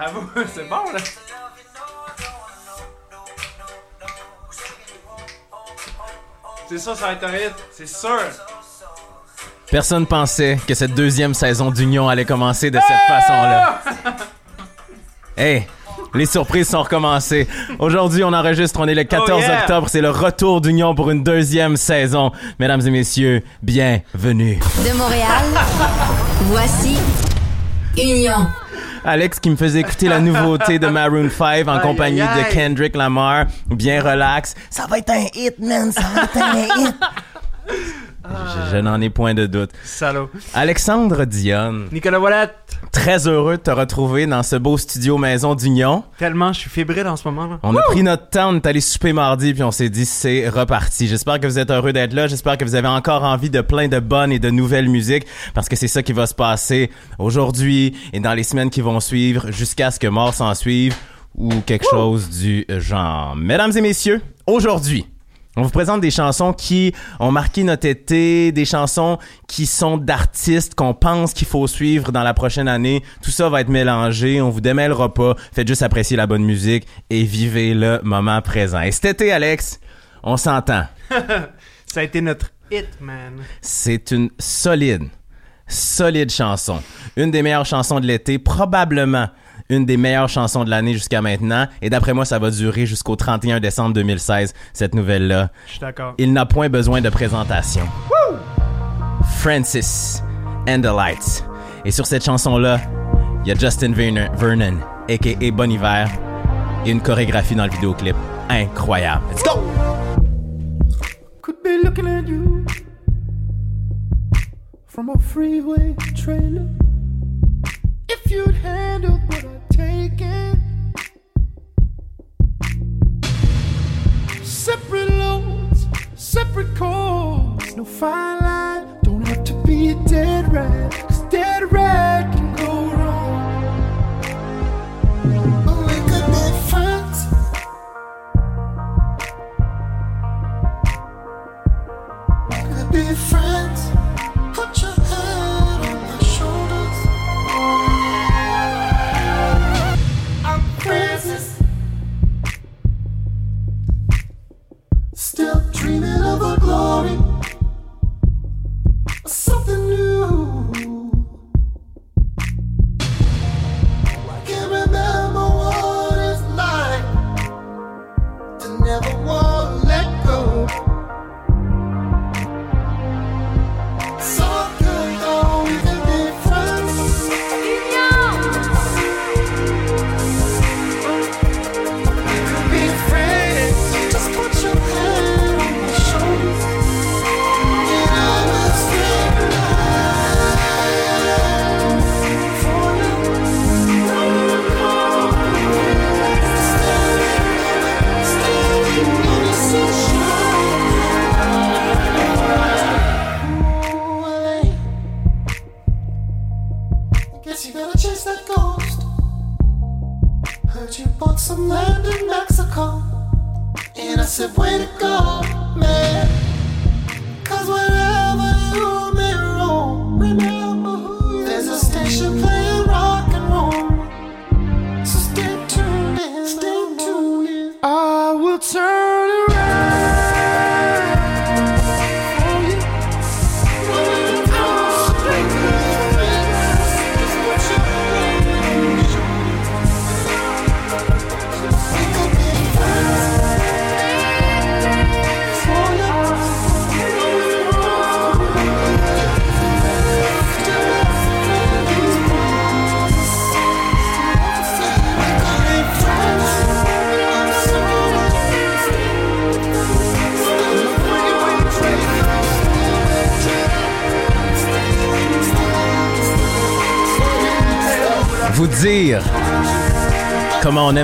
Avoue, c'est bon, là. C'est ça, ça va être un hit, c'est sûr. Personne pensait que cette deuxième saison d'Union allait commencer de cette façon-là. Hey, les surprises sont recommencées. Aujourd'hui, on enregistre, on est le 14 Oh yeah! octobre, c'est le retour d'Union pour une deuxième saison. Mesdames et messieurs, bienvenue. De Montréal, voici Union. Alex qui me faisait écouter la nouveauté de Maroon 5 en Aïe, compagnie aïe, de. Kendrick Lamar, bien relax. Ça va être un hit, man, ça va être un hit. Je, je n'en ai point de doute. Salaud. Alexandre Dionne, Nicolas Wallet, très heureux de te retrouver dans ce beau studio Maison d'Union. tellement je suis fébrile en ce moment, là. On a pris notre temps, on est allé souper mardi, puis on s'est dit c'est reparti. J'espère que vous êtes heureux d'être là. J'espère que vous avez encore envie de plein de bonnes et de nouvelles musiques, parce que c'est ça qui va se passer aujourd'hui et dans les semaines qui vont suivre, jusqu'à ce que mort s'en suive ou quelque chose du genre. Mesdames et messieurs, aujourd'hui. On vous présente des chansons qui ont marqué notre été, des chansons qui sont d'artistes qu'on pense qu'il faut suivre dans la prochaine année. Tout ça va être mélangé, on vous démêlera pas. Faites juste apprécier la bonne musique et vivez le moment présent. Et cet été, Alex, on s'entend. Ça a été notre hit, man. C'est une solide, solide chanson. Une des meilleures chansons de l'été, probablement une des meilleures chansons de l'année jusqu'à maintenant. Et d'après moi, ça va durer jusqu'au 31 décembre 2016, cette nouvelle-là. Je suis d'accord. Il n'a point besoin de présentation. Francis and the Lights. Et sur cette chanson-là, il y a Justin Vernon, Vernon a.k.a. Bon Hiver, et une chorégraphie dans le vidéoclip incroyable. Let's go! Could be looking at you from a freeway trailer. If you'd handled what separate separate calls, no fine line. Don't have to be dead rat, 'cause dead rat can go wrong. But we could be friends. could be friends.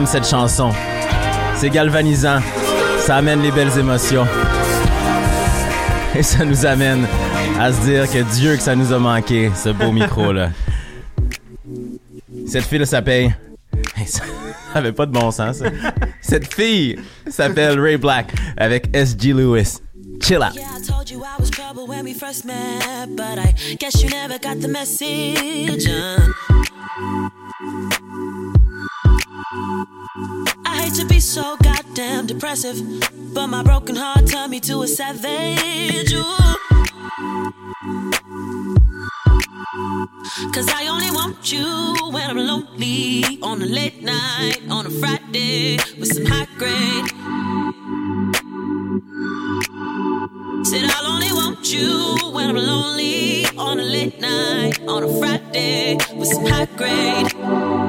Cette chanson. C'est galvanisant. Ça amène les belles émotions. Et ça nous amène à se dire que Dieu que ça nous a manqué, ce beau micro-là. Cette fille-là s'appelle... Ça avait pas de bon sens. Cette fille s'appelle Ray Black avec S.G. Lewis. Chill out. hate to be so goddamn depressive, but my broken heart turned me to a savage. Ooh. Cause I only want you when I'm lonely on a late night, on a Friday with some high grade. Said I'll only want you when I'm lonely on a late night, on a Friday with some high grade.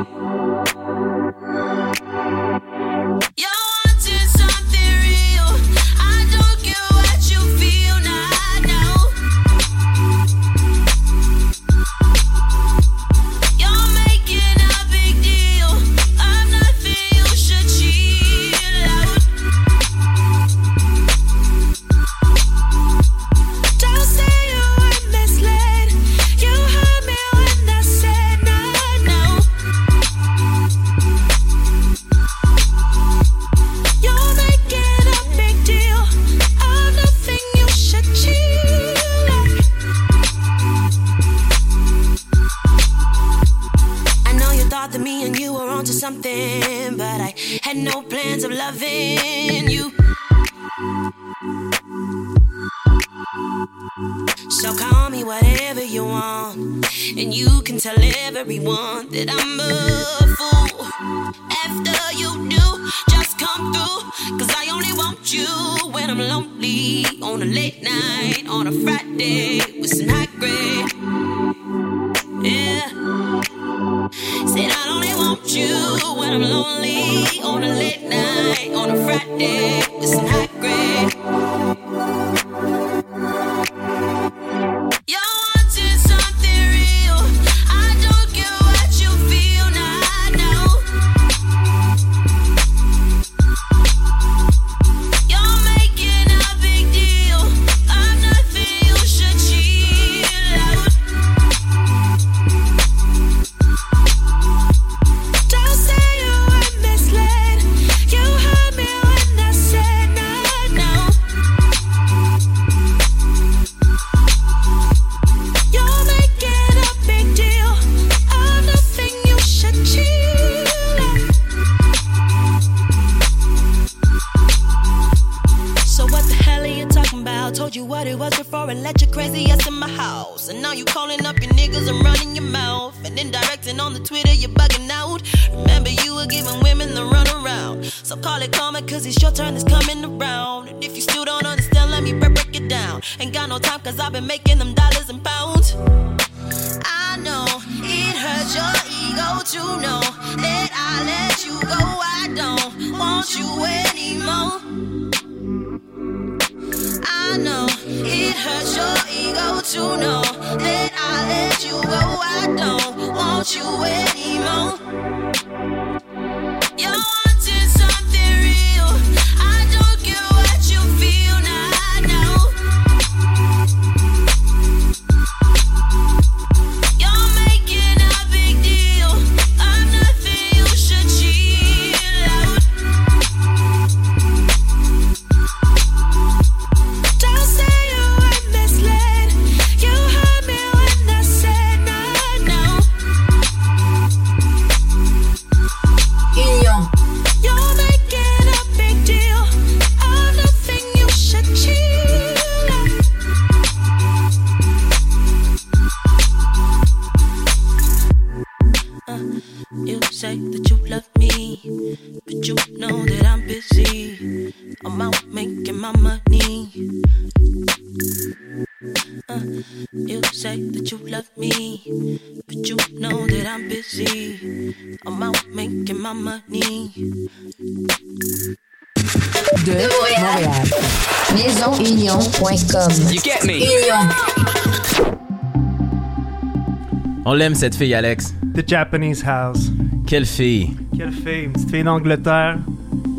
cette fille, Alex? The Japanese House. Quelle fille? Quelle fille? Une petite fille d'Angleterre.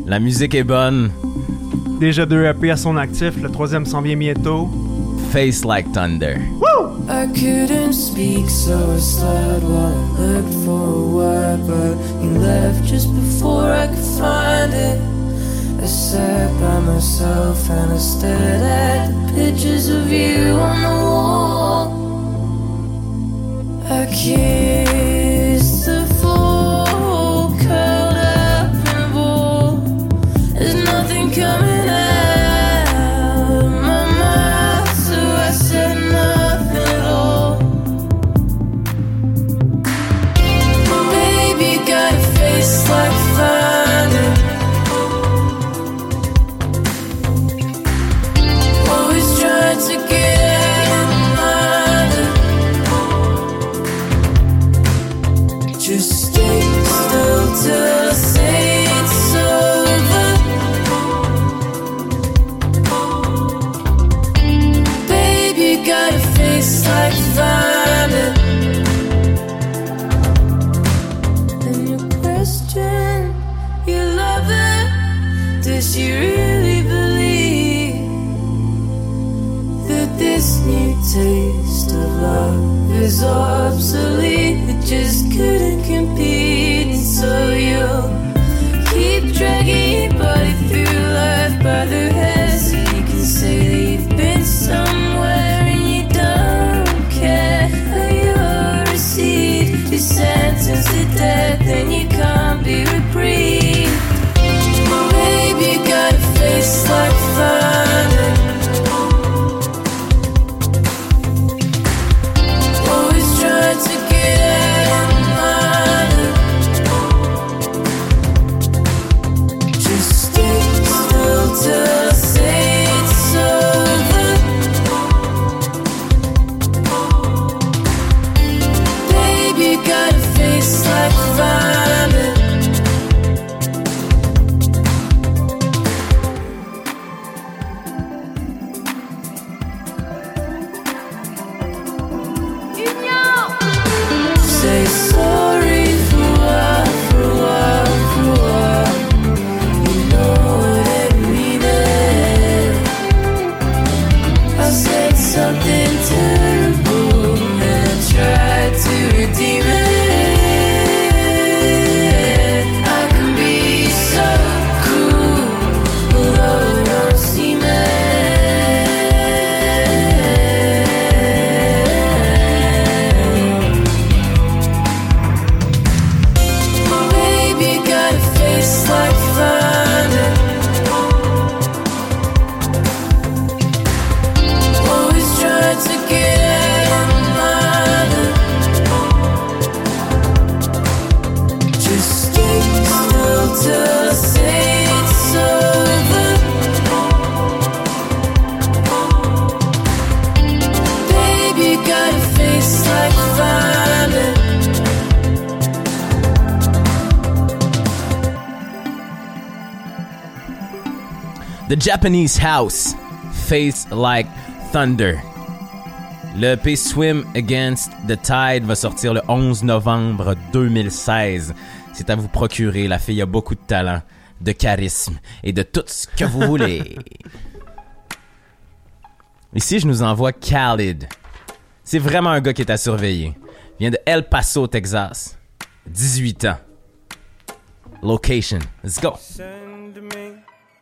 La musique est bonne. Déjà deux EP à son actif, le troisième s'en vient bientôt. Face Like Thunder. Woo! I couldn't speak, so I slid while I looked for a word, but you left just before I could find it. I sat by myself and I stared at the pictures of you on the wall. You. Japanese House, Face Like Thunder. Le EP Swim Against the Tide va sortir le 11 novembre 2016. C'est à vous procurer. La fille a beaucoup de talent, de charisme et de tout ce que vous voulez. Ici, je nous envoie Khalid. C'est vraiment un gars qui est à surveiller. Il vient de El Paso, Texas. 18 ans. Location. Let's go.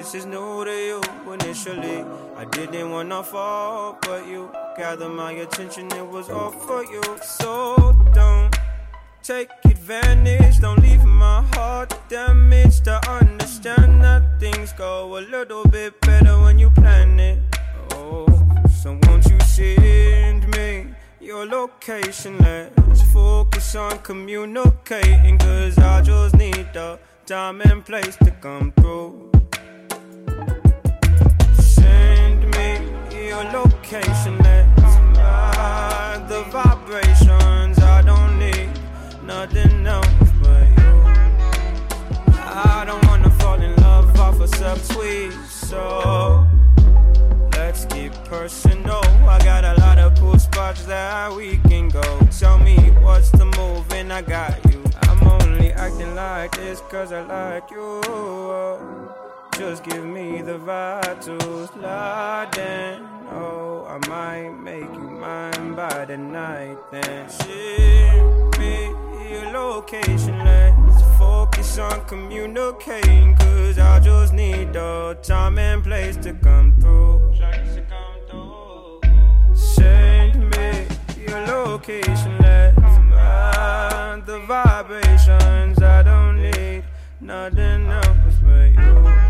This is new to you. Initially, I didn't wanna fall, but you gathered my attention. It was all for you. So don't take advantage. Don't leave my heart damaged. I understand that things go a little bit better when you plan it. Oh, so won't you send me your location? Let's focus on communicating. Cause I just need the time and place to come through. Your location. Let's ride the vibrations. I don't need nothing else but you. I don't wanna fall in love off a subtweet, so let's keep personal. I got a lot of cool spots that we can go. Tell me what's the move, and I got you. I'm only acting like this cause I like you. Just give me the vibe to slide. Oh, I might make you mine by the night then. Ship me your location, let's focus on communicating. Cause I just need the time and place to come through. Send me your location, let's ride the vibrations. I don't need nothing else but you.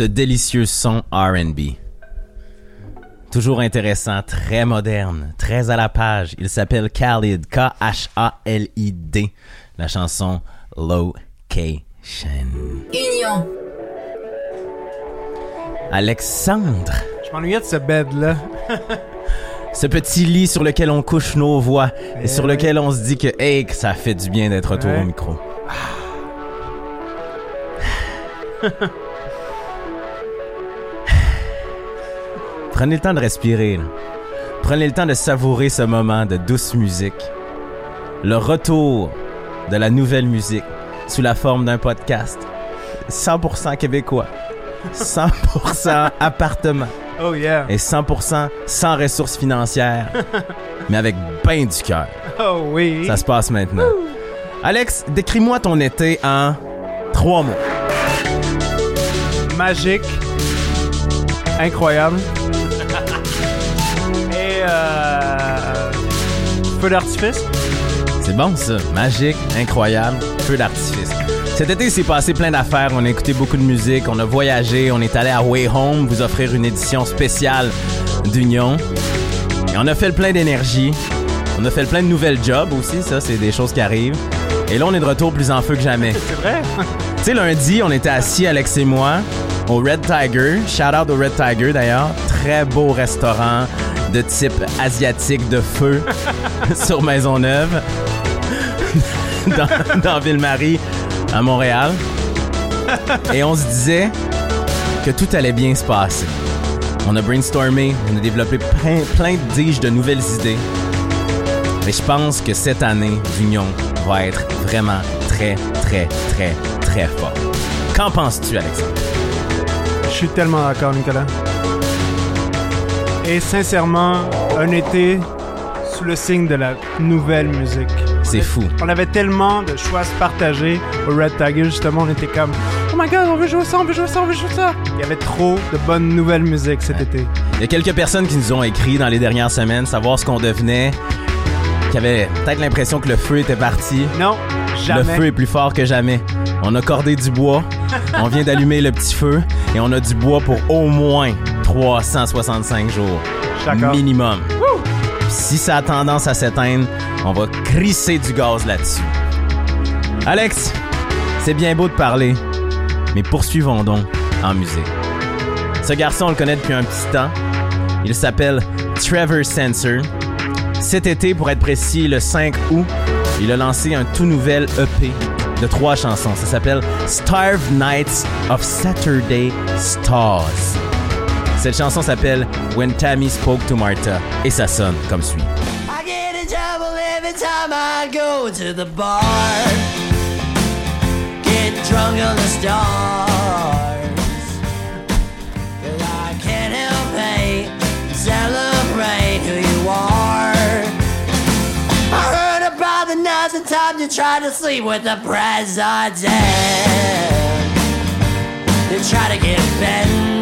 Ce délicieux son RB. Toujours intéressant, très moderne, très à la page. Il s'appelle Khalid, K-H-A-L-I-D. La chanson Location. Union. Alexandre, Je m'ennuyais de ce bed-là. ce petit lit sur lequel on couche nos voix et Eh sur oui. lequel on se dit que, hey, que ça fait du bien d'être autour Ouais. au micro. Prenez le temps de respirer. là. Prenez le temps de savourer ce moment de douce musique. Le retour de la nouvelle musique sous la forme d'un podcast. 100% québécois. 100% appartement. Oh yeah. Et 100% sans ressources financières. mais avec ben du cœur. Oh oui. Ça se passe maintenant. Alex, décris-moi ton été en trois mots. Magique. Incroyable. Euh... Feu d'artifice. C'est bon ça. Magique, incroyable, feu d'artifice. Cet été, s'est passé plein d'affaires. On a écouté beaucoup de musique, on a voyagé, on est allé à Way Home vous offrir une édition spéciale d'Union. Et on a fait le plein d'énergie. On a fait le plein de nouvelles jobs aussi, ça, c'est des choses qui arrivent. Et là, on est de retour plus en feu que jamais. C'est vrai? Tu sais, lundi, on était assis, Alex et moi, au Red Tiger. Shout out au Red Tiger d'ailleurs. Très beau restaurant de type asiatique de feu sur Maisonneuve, dans, dans Ville-Marie, à Montréal. Et on se disait que tout allait bien se passer. On a brainstormé, on a développé plein, de diges de nouvelles idées. Mais je pense que cette année d'Union va être vraiment très, très, très, très fort. Qu'en penses-tu, Alexandre? Je suis tellement d'accord, Nicolas. Et sincèrement, un été sous le signe de la nouvelle musique. C'est fou. On avait tellement de choix à se partager au Red Tiger, justement, on était comme Oh my god, on veut jouer ça, on veut jouer ça, on veut jouer ça. Il y avait trop de bonne nouvelle musique cet été. Il y a quelques personnes qui nous ont écrit dans les dernières semaines savoir ce qu'on devenait, qui avaient peut-être l'impression que le feu était parti. Non, jamais. Le feu est plus fort que jamais. On a cordé du bois, on vient d'allumer le petit feu et on a du bois pour au moins 365 jours. Minimum. Si ça a tendance à s'éteindre, on va crisser du gaz là-dessus. Alex, c'est bien beau de parler, mais poursuivons donc en musique. Ce garçon, on le connaît depuis un petit temps. Il s'appelle Trevor Sensor. Cet été, pour être précis, le 5 août, il a lancé un tout nouvel EP de trois chansons. Ça s'appelle Starved Nights of Saturday Stars. Cette chanson s'appelle When Tammy Spoke to Martha et ça sonne comme suit. I get in trouble every time I go to the bar. Get drunk on the stars. 'Cause I can't help but celebrate who you are. I heard about the nights and times you tried to sleep with the president. You try to get bent,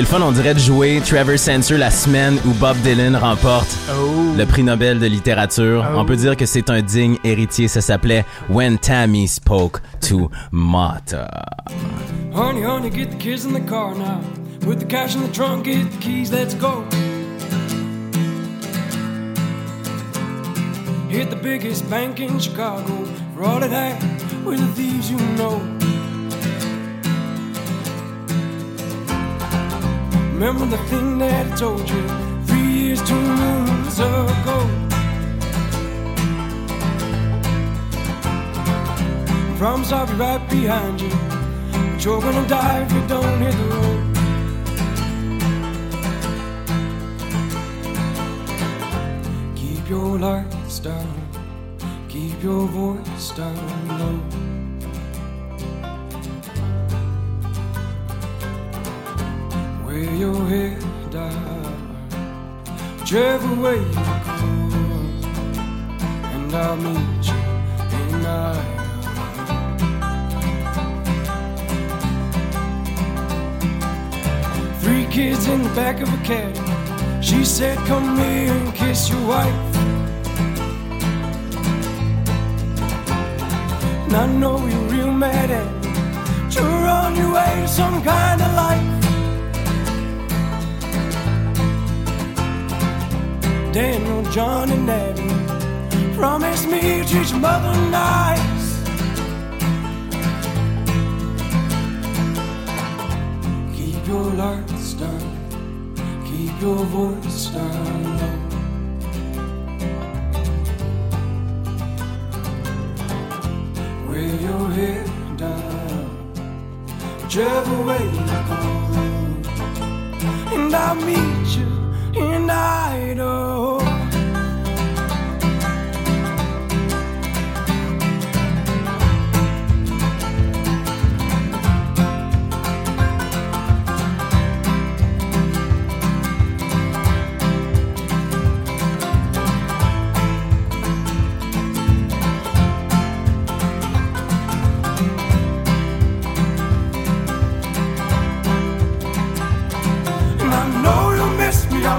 C'est le fun, on dirait de jouer Trevor Sensor la semaine où Bob Dylan remporte Oh. le prix Nobel de littérature. Oh. On peut dire que c'est un digne héritier. Ça s'appelait When Tammy Spoke to Martha. Honey, honey, get the kids in the car now. Put the cash in the trunk, get the keys, let's go. Hit the biggest bank in Chicago. For all it had, we're the thieves you know. Remember the thing that I told you three years, two moons ago. Promise I'll be right behind you. But you're gonna die if you don't hit the road. Keep your lights down, keep your voice down low. Wear your head down, whichever way you go, and I'll meet you in Idaho. Three kids in the back of a cab. She said, Come here and kiss your wife. And I know you're real mad at me. You're on your way to some kind of life. Daniel, John, and Abby promise me you'll treat your mother nice. Keep your lights down, keep your voice down low. Wear your head down, whichever way you go. And I'll meet night. Oh.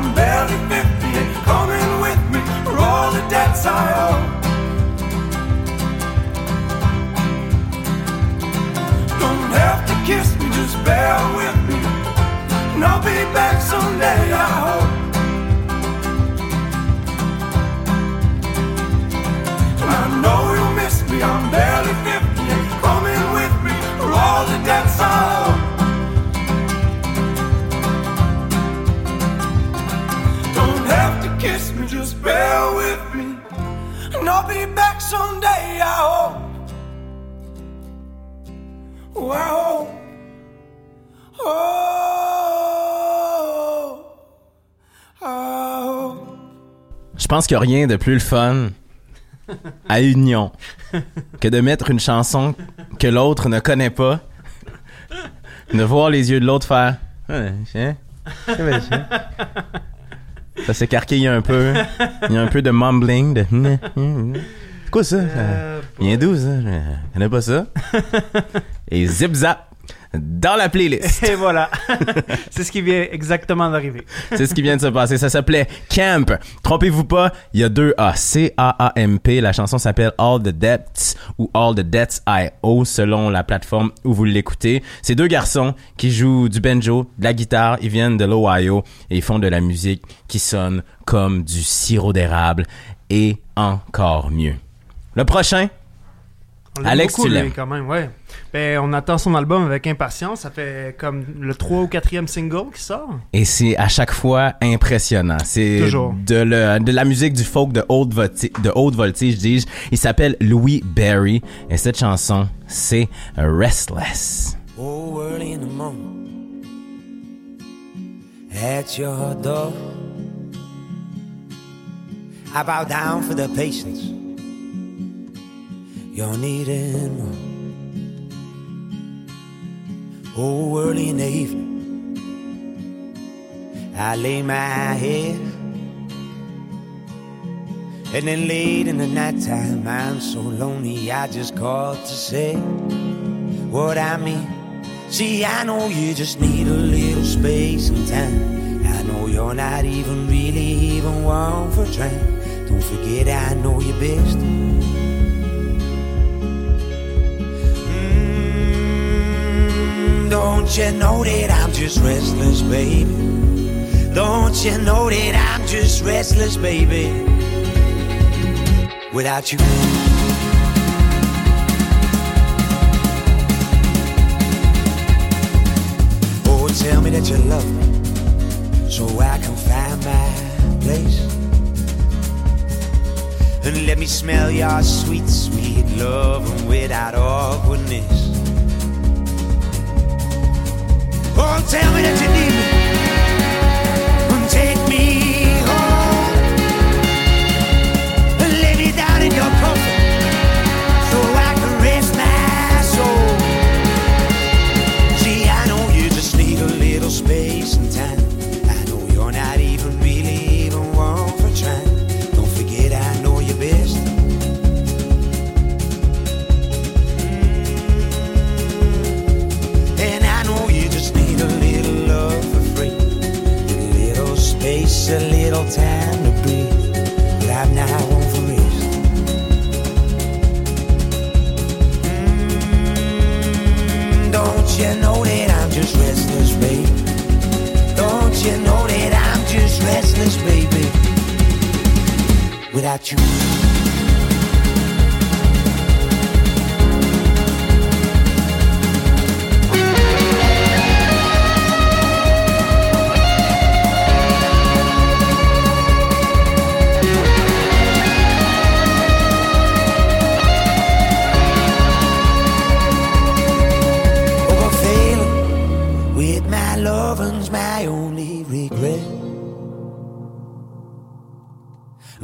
I'm barely 50 and coming with me for all the debts I owe. Don't have to kiss me, just bear with just bear with me. And I'll be back someday, I hope. Oh, I hope. Oh, I hope. Je pense qu'il n'y a rien de plus le fun à Union que de mettre une chanson que l'autre ne connaît pas, de voir les yeux de l'autre faire. Ça s'écarquille un peu. Il y a un peu de mumbling. De... C'est quoi ça? Euh, Ça vient d'où ça? Je connais pas ça. Et zip zap dans la playlist. Et voilà. c'est ce qui vient exactement d'arriver. C'est ce qui vient de se passer. Ça s'appelait Camp. Trompez-vous pas, il y a deux A. C-A-A-M-P. La chanson s'appelle All the Debts ou All the Debts I Owe selon la plateforme où vous l'écoutez. C'est deux garçons qui jouent du banjo, de la guitare. Ils viennent de l'Ohio et ils font de la musique qui sonne comme du sirop d'érable et encore mieux. Le prochain, On Alex, beaucoup, tu l'aimes. quand même, ouais. Ben, on attend son album avec impatience. Ça fait comme le 3 ou 4e single qui sort. Et c'est à chaque fois impressionnant. C'est Toujours. de, le- de la musique du folk de haute, volti- de haute voltige, dis-je. Il s'appelle Louis Berry. Et cette chanson, c'est Restless. Oh, early in the morning, at your door, I bow down for the patience you're needing more. Oh, early in the evening, I lay my head, and then late in the nighttime, I'm so lonely, I just called to say what I mean See, I know you just need a little space and time. I know you're not even really even one for trying. Don't forget, I know you best. Don't you know that I'm just restless, baby? Don't you know that I'm just restless, baby? Without you. Oh, tell me that you love me so I can find my place. And let me smell your sweet, sweet love without awkwardness. Oh, tell me that you need me. Restless? Don't you know that I'm just restless, baby? Without you.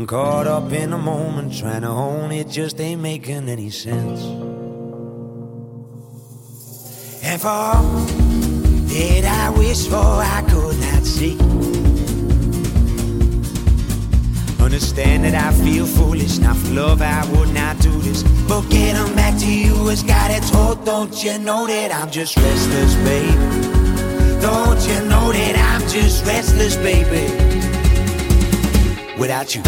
Caught up in a moment, trying to own it just ain't making any sense. And for all that I wish for, I could not see. Understand that I feel foolish, not for love, I would not do this. But getting back to you has got its hold. Don't you know that I'm just restless, baby? Don't you know that I'm just restless, baby? Without you.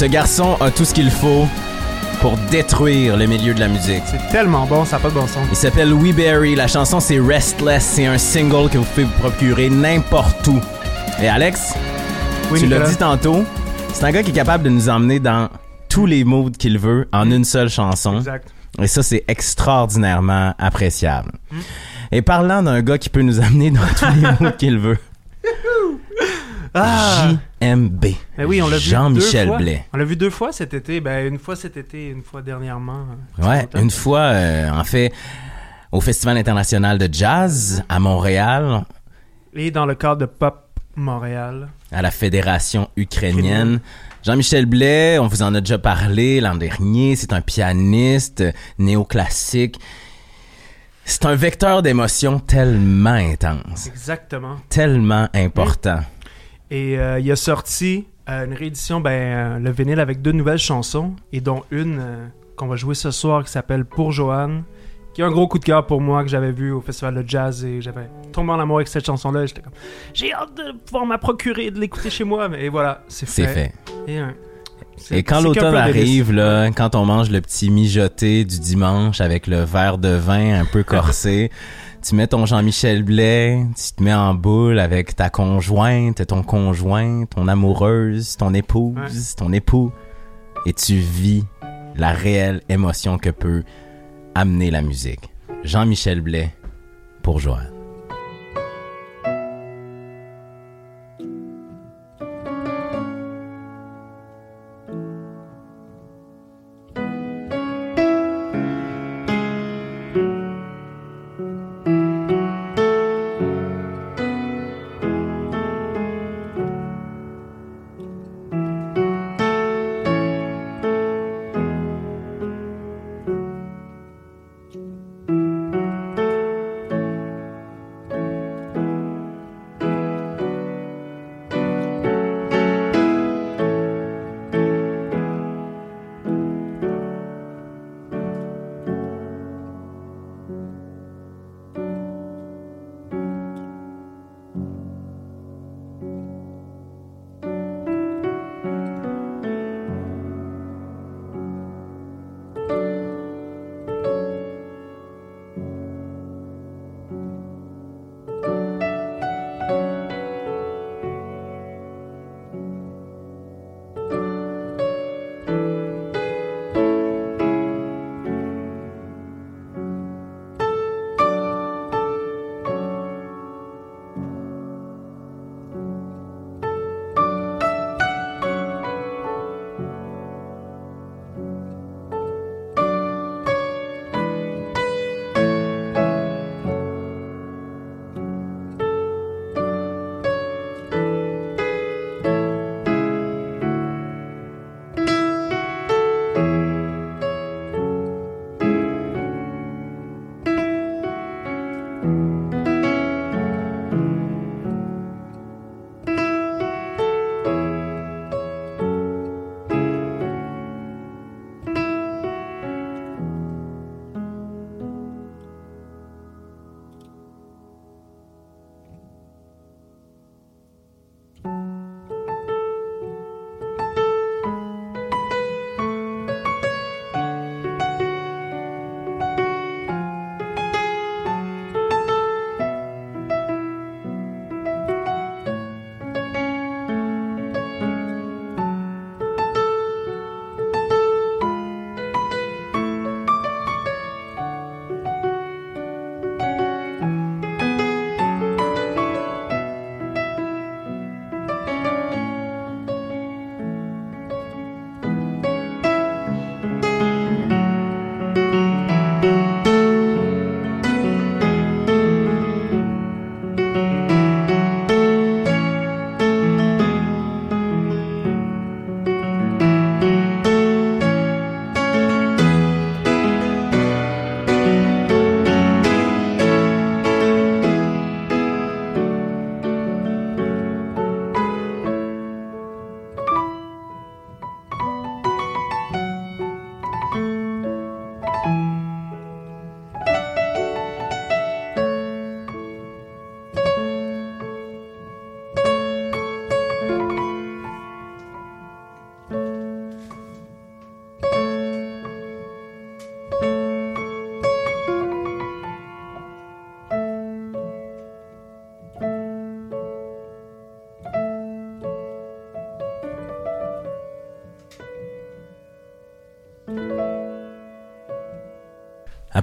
Ce garçon a tout ce qu'il faut pour détruire le milieu de la musique. C'est tellement bon, ça n'a pas de bon sens. Il s'appelle Louis Berry. La chanson c'est Restless. C'est un single que vous pouvez vous procurer n'importe où. Et Alex, Oui, tu l'as dit tantôt, c'est un gars qui est capable de nous emmener dans tous les moods qu'il veut en une seule chanson. Exact. Et ça, c'est extraordinairement appréciable. Et parlant d'un gars qui peut nous amener dans tous les moods qu'il veut, Ah! JMB. Ben oui, on l'a vu Jean-Michel deux fois. Blais. On l'a vu deux fois cet été. Ben, une fois cet été, une fois dernièrement. euh, Ouais, une fois, euh, en fait, au Festival international de jazz à Montréal, Et dans le cadre de Pop Montréal. à la Fédération ukrainienne. Jean-Michel Blais, on vous en a déjà parlé l'an dernier, c'est un pianiste euh, néoclassique. C'est un vecteur d'émotions tellement intense, Exactement. tellement important. Et euh, il a sorti euh, une réédition, ben, euh, le vinyle avec deux nouvelles chansons, et dont une euh, qu'on va jouer ce soir qui s'appelle Pour Joanne, qui est un gros coup de cœur pour moi que j'avais vu au festival de jazz et j'avais tombé en amour avec cette chanson-là. et J'étais comme, j'ai hâte de pouvoir me procurer de l'écouter chez moi. Mais voilà, c'est fait. C'est fait. Et, Et quand l'automne arrive, là, quand on mange le petit mijoté du dimanche avec le verre de vin un peu corsé, tu mets ton Jean-Michel Blais, tu te mets en boule avec ta conjointe, ton conjoint, ton amoureuse, ton épouse, ton époux, et tu vis la réelle émotion que peut amener la musique. Jean-Michel Blais pour Joanne.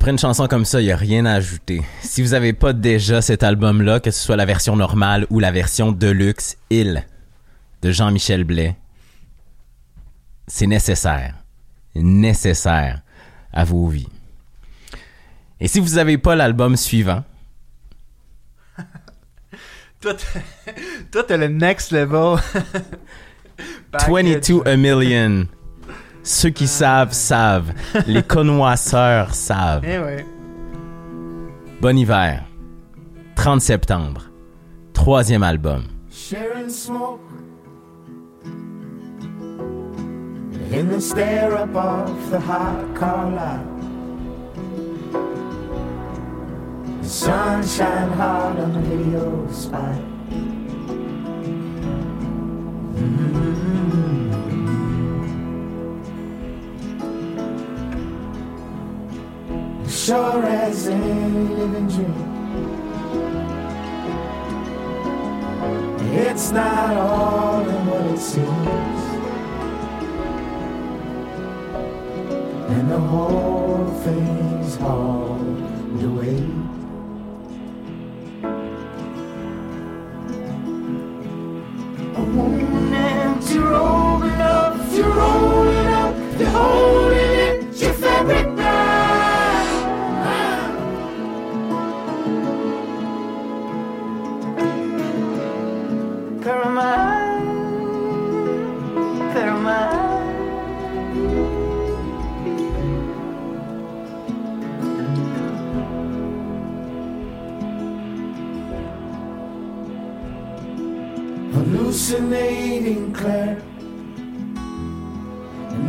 Après une chanson comme ça, il y a rien à ajouter. Si vous avez pas déjà cet album-là, que ce soit la version normale ou la version deluxe, Il de Jean-Michel Blais, c'est nécessaire. Nécessaire à vos vies. Et si vous avez pas l'album suivant, Toi, t'as- le next level. Package. 22 a million. Ceux qui savent, savent. Les connoisseurs savent. Eh ouais. Bon hiver. 30 septembre. Troisième album. sharing smoke in the stare up of the hot car. The sunshine hard on the video spot. Mm. Sure as any living dream. It's not all in what it seems. And the whole thing's hauled away. A woman empty rolling up, you're rolling up, you're holding Hallucinating Claire.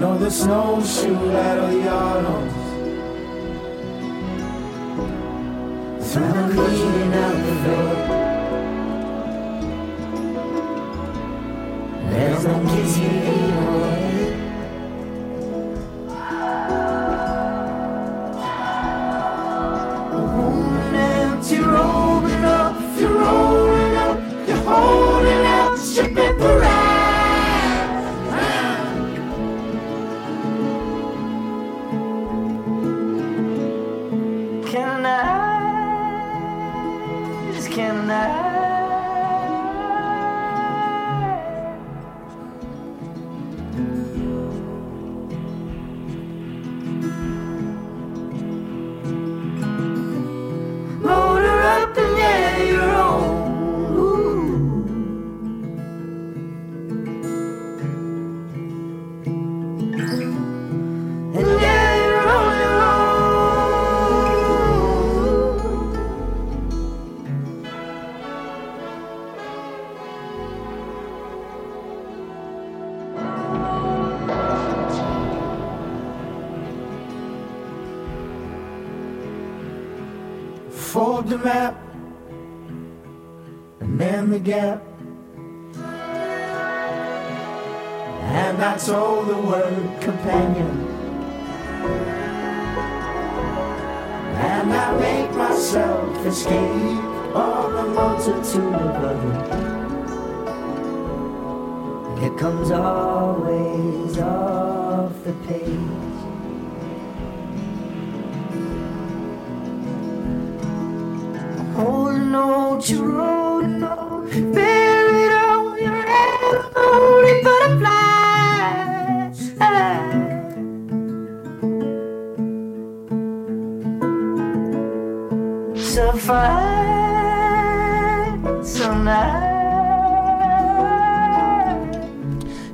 Know the snowshoe of your nose. Through the cleaning out the door. There's no kissing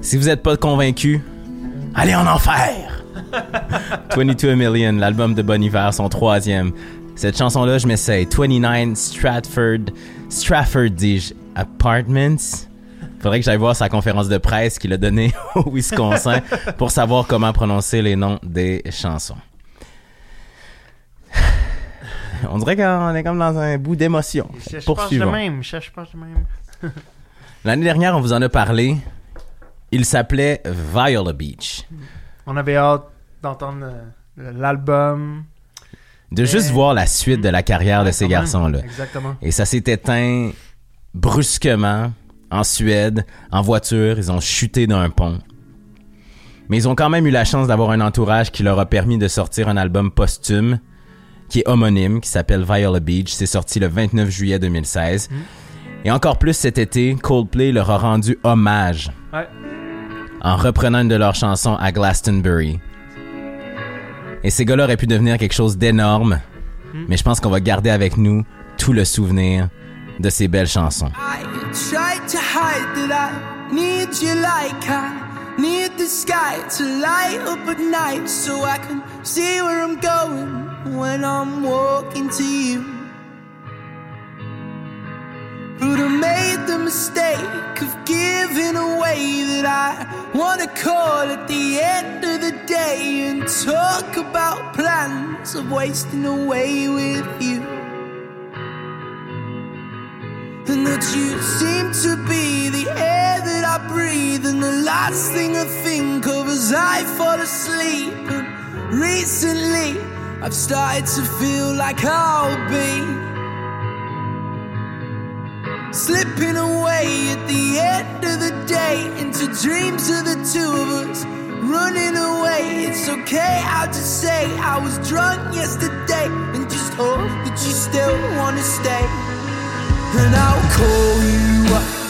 Si vous n'êtes pas convaincu, allez en enfer! 22 A Million, l'album de Bon Hiver, son troisième. Cette chanson-là, je m'essaye. 29 Stratford, Stratford, dis-je, Apartments. Faudrait que j'aille voir sa conférence de presse qu'il a donnée au Wisconsin pour savoir comment prononcer les noms des chansons. On dirait qu'on est comme dans un bout d'émotion. Je Poursuivons. même, je même. L'année dernière, on vous en a parlé. Il s'appelait Viola Beach. On avait hâte d'entendre euh, l'album. De juste voir la suite de la carrière de ces garçons-là. Exactement. Et ça s'est éteint brusquement en Suède, en voiture. Ils ont chuté d'un pont. Mais ils ont quand même eu la chance d'avoir un entourage qui leur a permis de sortir un album posthume. Qui est homonyme, qui s'appelle Viola Beach. C'est sorti le 29 juillet 2016. Et encore plus cet été, Coldplay leur a rendu hommage Ouais. en reprenant une de leurs chansons à Glastonbury. Et ces gars-là auraient pu devenir quelque chose d'énorme, mais je pense qu'on va garder avec nous tout le souvenir de ces belles chansons. I tried to hide that I need you like I need the sky to light up at night so I can see where I'm going when I'm walking to you. But I made the mistake of giving away that I wanna call at the end of the day and talk about plans of wasting away with you. And that you seem to be the air that I breathe And the last thing I think of as I fall asleep And recently I've started to feel like I'll be Slipping away at the end of the day Into dreams of the two of us Running away, it's okay, I'll just say I was drunk yesterday And just hope that you still wanna stay. And I'll call you up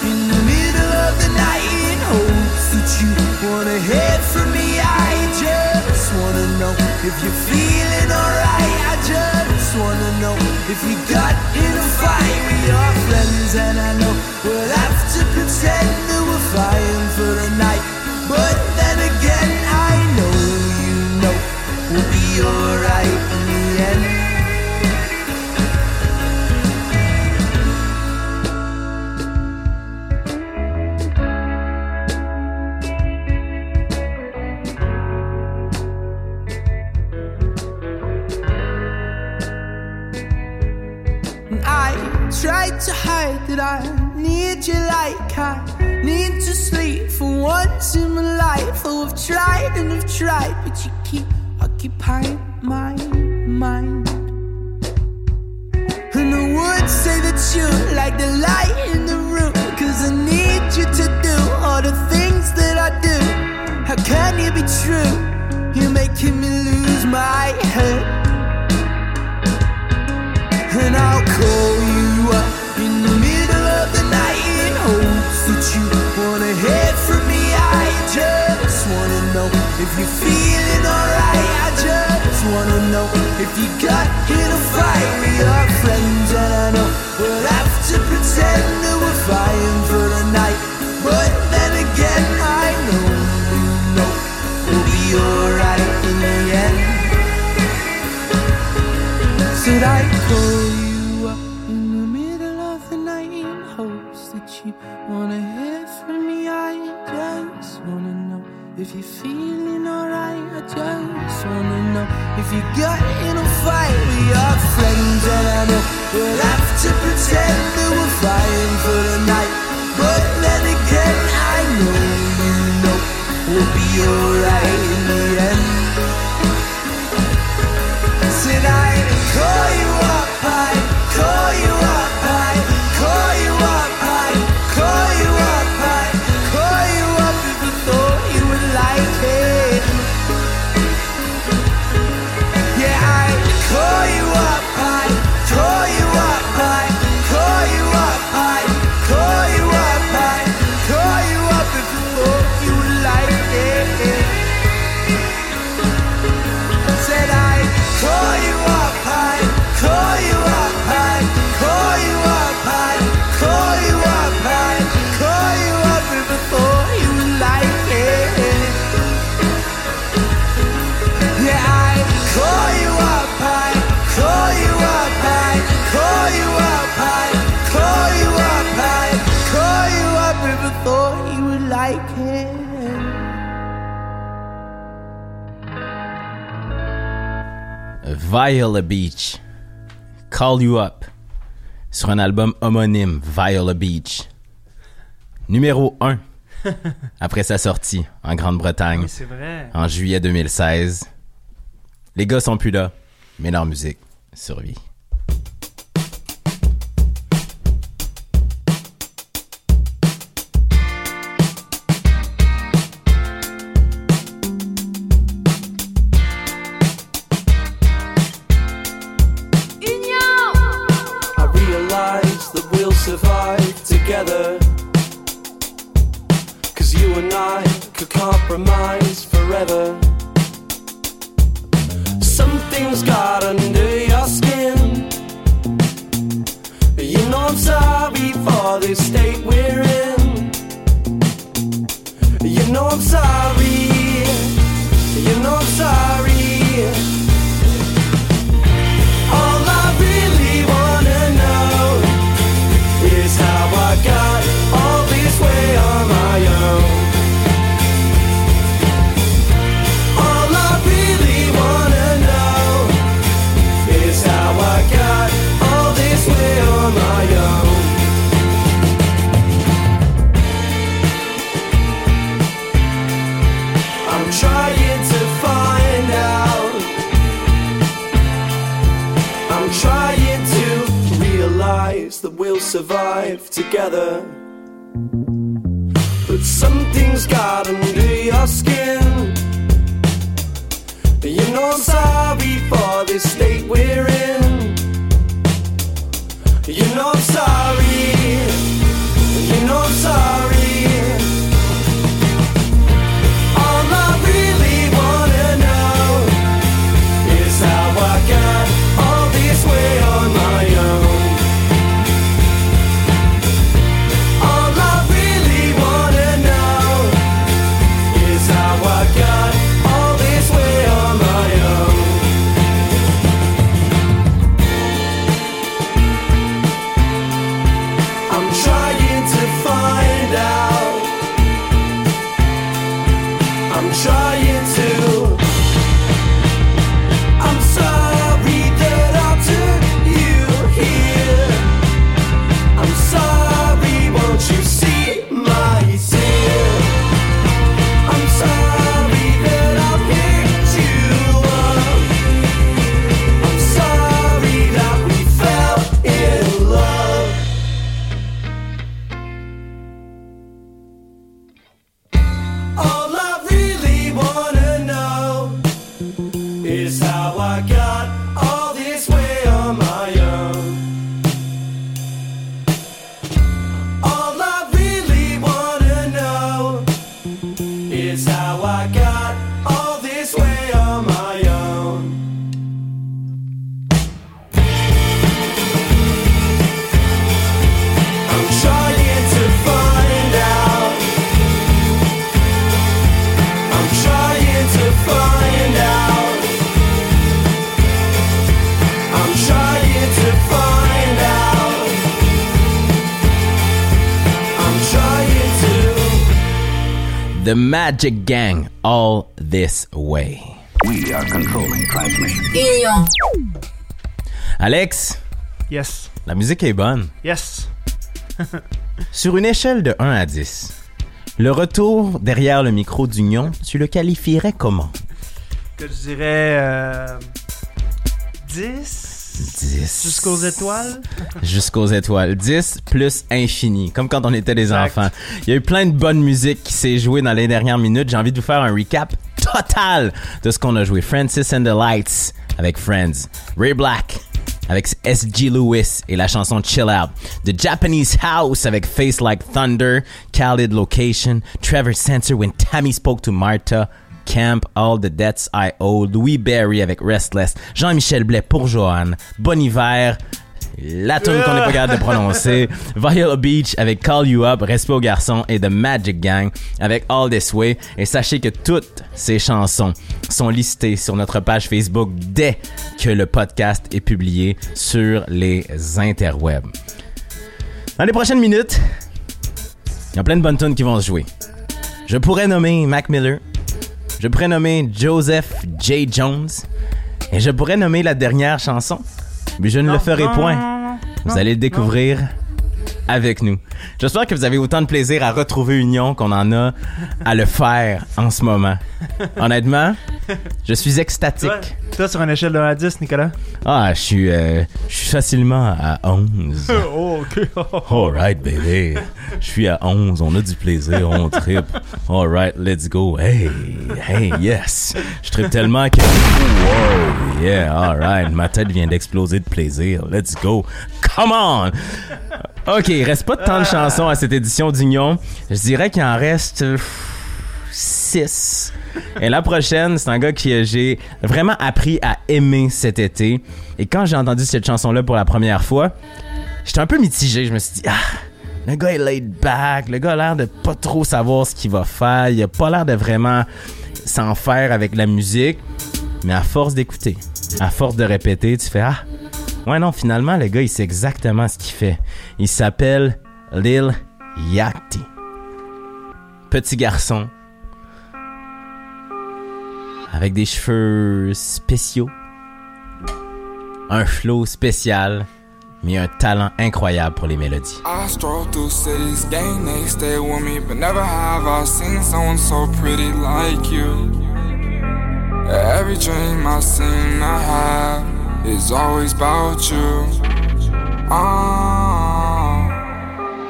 And I know we'll have to pretend that we're fine for the night. But but you keep Viola Beach. Call You Up. Sur un album homonyme, Viola Beach. Numéro 1. après sa sortie en Grande-Bretagne Oui, c'est vrai. en juillet 2016. Les gars sont plus là, mais leur musique survit. Magic Gang, all this way. We are controlling transmission. Union. Alex, Yes. la musique est bonne. Yes. Sur une échelle de 1 à 10, le retour derrière le micro d'Union, tu le qualifierais comment? Que je dirais. euh, 10 10. jusqu'aux étoiles? Jusqu'aux étoiles. 10 plus infini, comme quand on était des Exact. enfants. Il y a eu plein de bonne musique qui s'est jouée dans les dernières minutes. J'ai envie de vous faire un recap total de ce qu'on a joué. Francis and the Lights avec Friends. Ray Black avec S.G. Lewis et la chanson Chill Out. The Japanese House avec Face Like Thunder. Khalid Location. Trevor Sensor when Tammy spoke to Martha. Camp, All the Debts I Owe, Louis Berry avec Restless, Jean-Michel Blais pour Joanne, Bon Hiver, la tune qu'on n'est pas capable de prononcer, Viola Beach avec Call You Up, Respect aux garçons et The Magic Gang avec All This Way. Et sachez que toutes ces chansons sont listées sur notre page Facebook dès que le podcast est publié sur les interwebs. Dans les prochaines minutes, il y a plein de bonnes tunes qui vont se jouer. Je pourrais nommer Mac Miller, je pourrais nommer Joseph J. Jones, et je pourrais nommer la dernière chanson, mais je ne le ferai point. Vous allez le découvrir avec nous. J'espère que vous avez autant de plaisir à retrouver Union qu'on en a à le faire en ce moment. Honnêtement, je suis extatique. Toi, toi, sur une échelle de 1 à 10, Nicolas? Ah, je suis, euh, je suis facilement à 11. oh, ok. Alright, baby. Je suis à 11. On a du plaisir. On trip. Alright, let's go. Hey, hey, yes. Je tripe tellement que. Wow, yeah, alright. Ma tête vient d'exploser de plaisir. Let's go. Come on. OK, il reste pas tant de chansons à cette édition d'Union. Je dirais qu'il en reste 6. Et la prochaine, c'est un gars que j'ai vraiment appris à aimer cet été. Et quand j'ai entendu cette chanson-là pour la première fois, j'étais un peu mitigé. Je me suis dit, ah, le gars est laid back. Le gars a l'air de pas trop savoir ce qu'il va faire. Il a pas l'air de vraiment s'en faire avec la musique. Mais à force d'écouter, à force de répéter, tu fais, ah, ouais, non, finalement, le gars, il sait exactement ce qu'il fait. Il s'appelle Lil Yachty. Petit garçon. Avec des cheveux spéciaux. Un flow spécial. Mais un talent incroyable pour les mélodies. I stroll through cities, gang they stay with me, but never have I seen someone so pretty like you. Every dream I seem to have is always about you. Ah,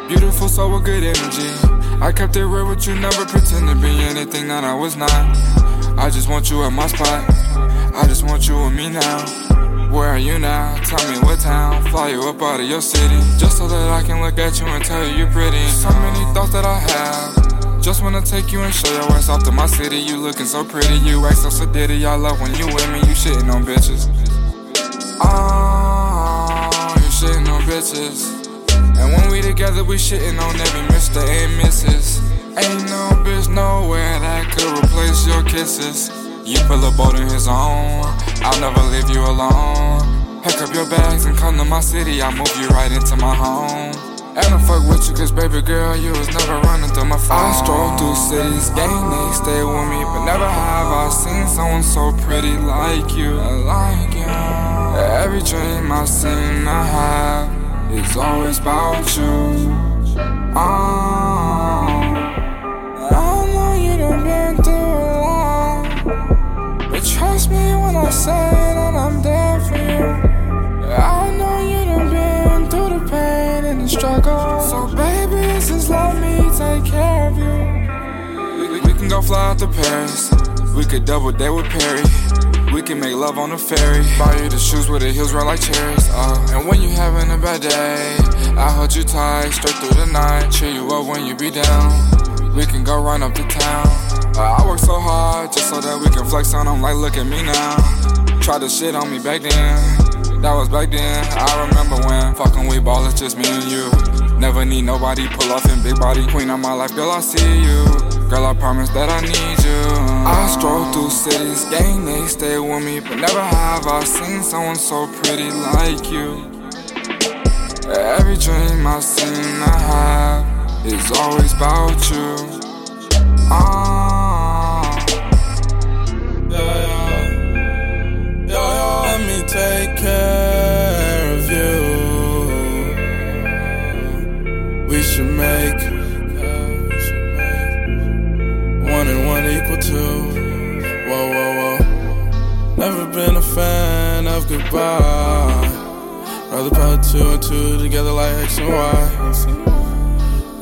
beautiful soul with good energy. I kept it real with you, never pretend to be anything that I was not. I just want you at my spot. I just want you with me now. Where are you now? Tell me what town. Fly you up out of your city. Just so that I can look at you and tell you you're pretty. So many thoughts that I have. Just wanna take you and show your ass off to my city. You looking so pretty, you act so sedity. I love when you with me, you shitting on bitches. Bitches. And when we together, we shitting on every Mr. and Mrs. Ain't no bitch nowhere that could replace your kisses. You fill a boat in his own. I'll never leave you alone. Pack up your bags and come to my city. I'll move you right into my home. And I fuck with you, cause baby girl, you was never running through my phone. I stroll through cities, gang, they stay with me. But never have I seen someone so pretty like you. I like you. Every dream I seen, I have is always about you. Oh, I know you done been through a lot. But trust me when I say that I'm there for you. I know you done been through the pain and the struggle. So baby, just let me take care of you. We, we, we can go fly out to Paris. We could double date with Perry. We can make love on the ferry. Buy you the shoes with the heels roll like cherries. Uh, and when you having a bad day, I hold you tight straight through the night. Cheer you up when you be down. We can go run up to town. Uh, I work so hard just so that we can flex on them. Like, look at me now. Try to shit on me back then. That was back then. I remember when fucking we ball, it's just me and you. Never need nobody, pull off in big body. Queen of my life, girl, I see you. Girl, I promise that I need you. I stroll through cities, gang, they stay with me. But never have I seen someone so pretty like you. Every dream I seem to have is always about you. Ah, take care of you. We should make one and one equal two. Whoa, whoa, whoa. Never been a fan of goodbye. Rather put two and two together like X and Y.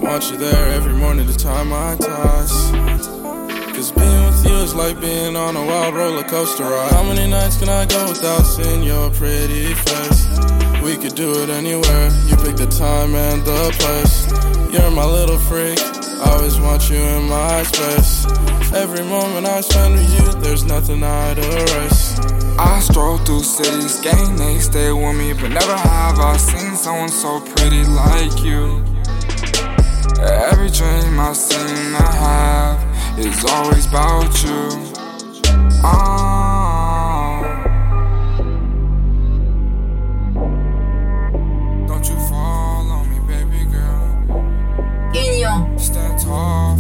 Want you there every morning to tie my ties. Cause being with you is like being on a wild roller coaster ride. How many nights can I go without seeing your pretty face? We could do it anywhere. You pick the time and the place. You're my little freak. I always want you in my space. Every moment I spend with you, there's nothing I'd erase. I stroll through cities, gang, they stay with me. But never have I seen someone so pretty like you. Every dream I seem to have is always about you. Oh. Don't you fall on me, baby girl. Union. Stand tall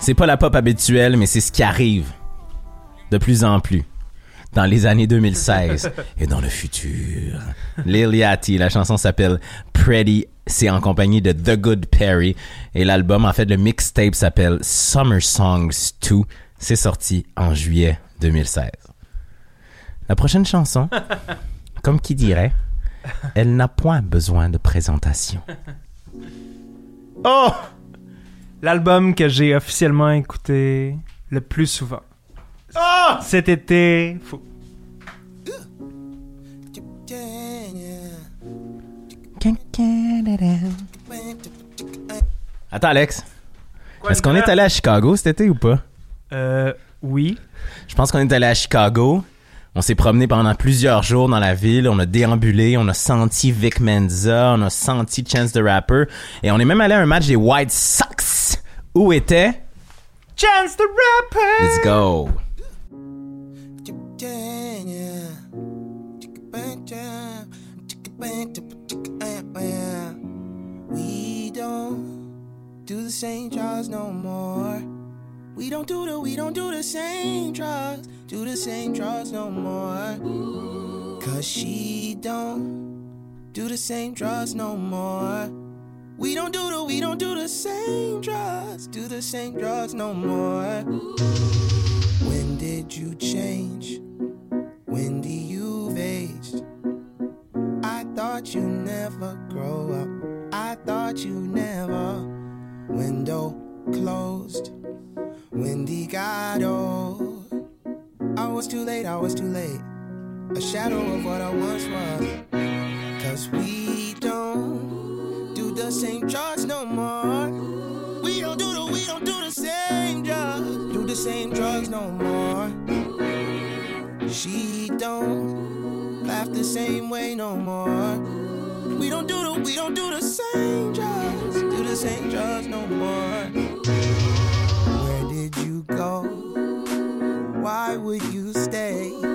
C'est pas la pop habituelle, mais c'est ce qui arrive de plus en plus dans les années 2016 et dans le futur. Lil Yachty, la chanson s'appelle Pretty, c'est en compagnie de The Good Perry et l'album, en fait, le mixtape s'appelle Summer Songs 2. C'est sorti en juillet 2016. La prochaine chanson, comme qui dirait, elle n'a point besoin de présentation. Oh! L'album que j'ai officiellement écouté le plus souvent. Cet été. Faut... Attends, Alex. Est-ce qu'on est allé à Chicago cet été ou pas? Euh, oui. Je pense qu'on est allé à Chicago. On s'est promené pendant plusieurs jours dans la ville. On a déambulé. On a senti Vic Menza. On a senti Chance the Rapper. Et on est même allé à un match des White Sox. Où était? Eh? Chance the Rapper! Let's go. We don't do the same drugs no more. We don't do the, we don't do the same drugs, do the same drugs no more. Cause she don't do the same drugs no more. We don't do the, we don't do the same drugs, do the same drugs no more. When did you change? When do you've aged? I thought you never grow up. I thought you never. Window closed. Wendy got old. I was too late, I was too late. A shadow of what I once was. Cause we don't the same drugs no more. We don't do the, we don't do the same drugs. Do the same drugs no more. She don't laugh the same way no more. We don't do the, we don't do the same drugs. Do the same drugs no more. Where did you go? Why would you stay?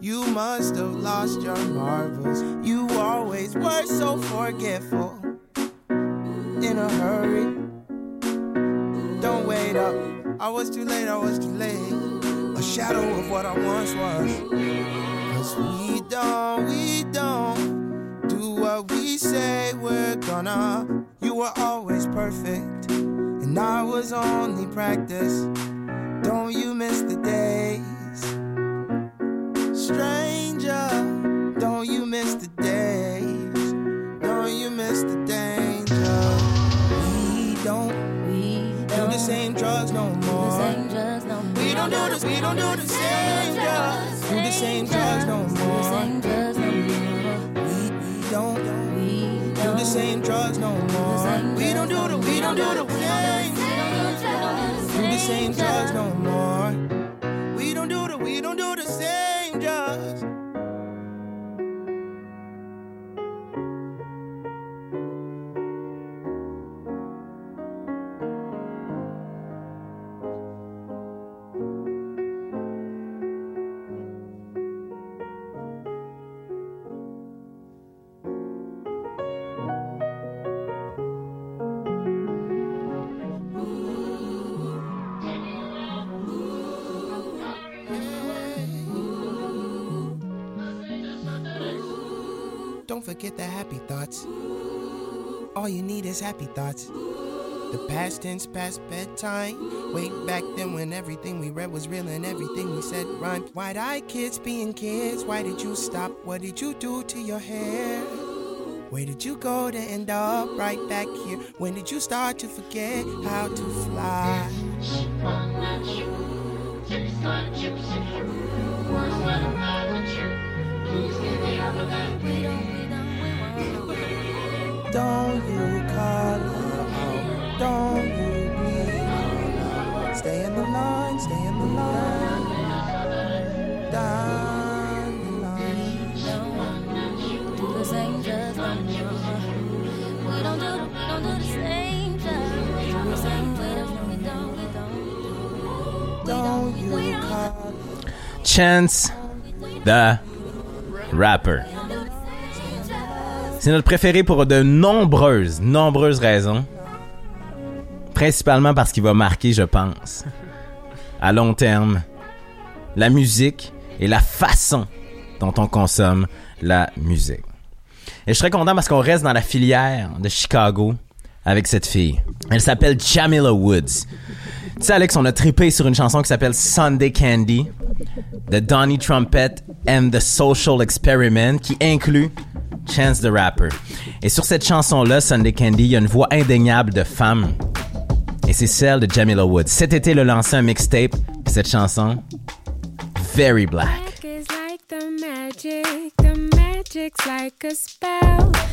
You must have lost your marbles. You always were so forgetful. In a hurry. Don't wait up. I was too late, I was too late. A shadow of what I once was. Cause we don't, we don't do what we say we're gonna. You were always perfect, and I was only practice. Don't you miss the days? Stranger, don't you miss the days? Don't you miss the danger? We don't, we do the same drugs no more. We don't do this, we don't do the same drugs. Do the same drugs no more. We, we don't, do the same drugs no more. We don't do the, we don't do the same. Do the same drugs no more. Forget the happy thoughts. All you need is happy thoughts. The past tense, past bedtime. Way back then when everything we read was real and everything we said rhymed. I kids being kids? Why did you stop? What did you do to your hair? Where did you go to end up right back here? When did you start to forget how to fly? Don't you call her. Don't you leave. Stay in the line, stay in the line. Down the line. Do the same drugs no more. We don't do, we don't do the same drugs. Do the same drugs, no, we don't, we don't. Don't you call Chance the Rapper. C'est notre préféré pour de nombreuses, nombreuses raisons. Principalement parce qu'il va marquer, je pense, à long terme, la musique et la façon dont on consomme la musique. Et je serais content parce qu'on reste dans la filière de Chicago avec cette fille. Elle s'appelle Jamila Woods. Tu sais, Alex, on a trippé sur une chanson qui s'appelle Sunday Candy de Donnie Trumpet and the Social Experiment qui inclut Chance the Rapper. Et sur cette chanson-là, Sunday Candy, il y a une voix indéniable de femme. Et c'est celle de Jamila Woods. Cet été, elle a lancé un mixtape. Cette chanson, Very Black. the magic's like a spell.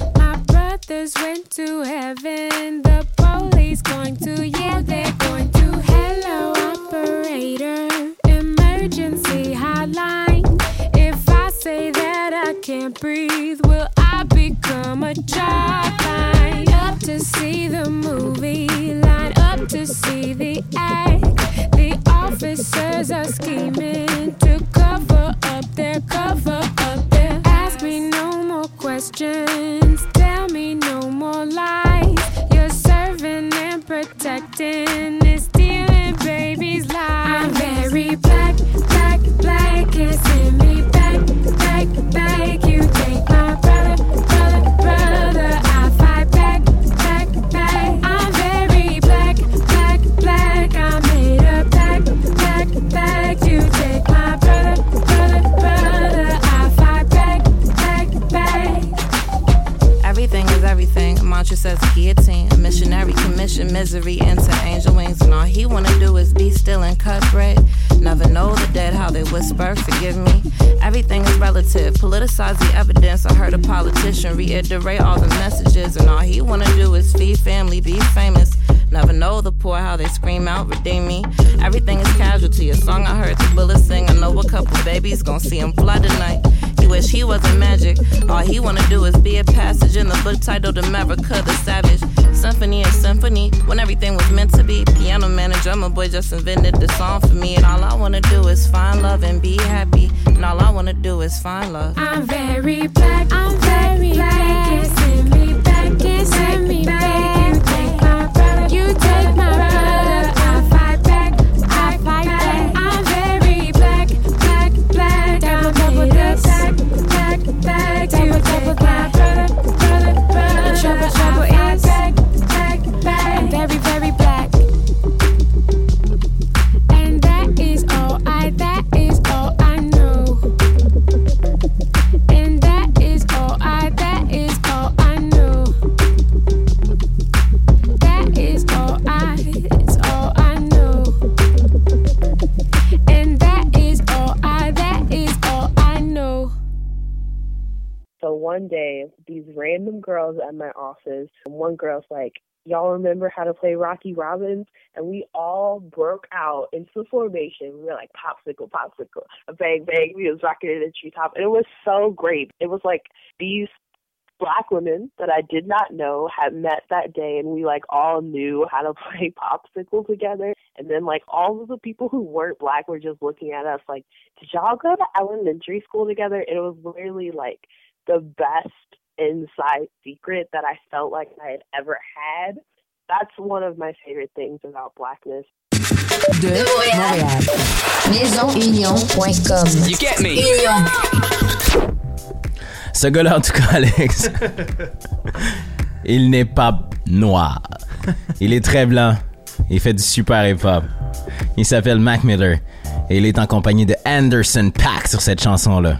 My brothers went to heaven, the police going to, yeah, they're going to. Hello, operator, emergency hotline. If I say that I can't breathe, will I become a job? Line up to see the movie, line up to see the act. The officers are scheming to cover up book titled America the Savage. Symphony and symphony when everything was meant to be. Piano man and drummer boy just invented the song for me. And all I wanna do is find love and be happy. And all I wanna do is find love. I'm very black. I'm very black. Can't send me back. Can't send me back. Office, and one girl's like, Y'all remember how to play Rocky Robbins? And we all broke out into the formation. We were like, popsicle, popsicle, a bang, bang. We was rocking it in the treetop. And it was so great. It was like these black women that I did not know had met that day and we like all knew how to play popsicle together. And then like all of the people who weren't black were just looking at us like, Did y'all go to elementary school together? And it was literally like the best inside secret that I felt like I had ever had. That's one of my favorite things about blackness. De Montréal. MaisonUnion.com. You get me? Union. Ce gars-là, en tout cas, Alex, il n'est pas noir. Il est très blanc. Il fait du super hip-hop. Il s'appelle Mac Miller. Et il est en compagnie de Anderson Paak sur cette chanson-là.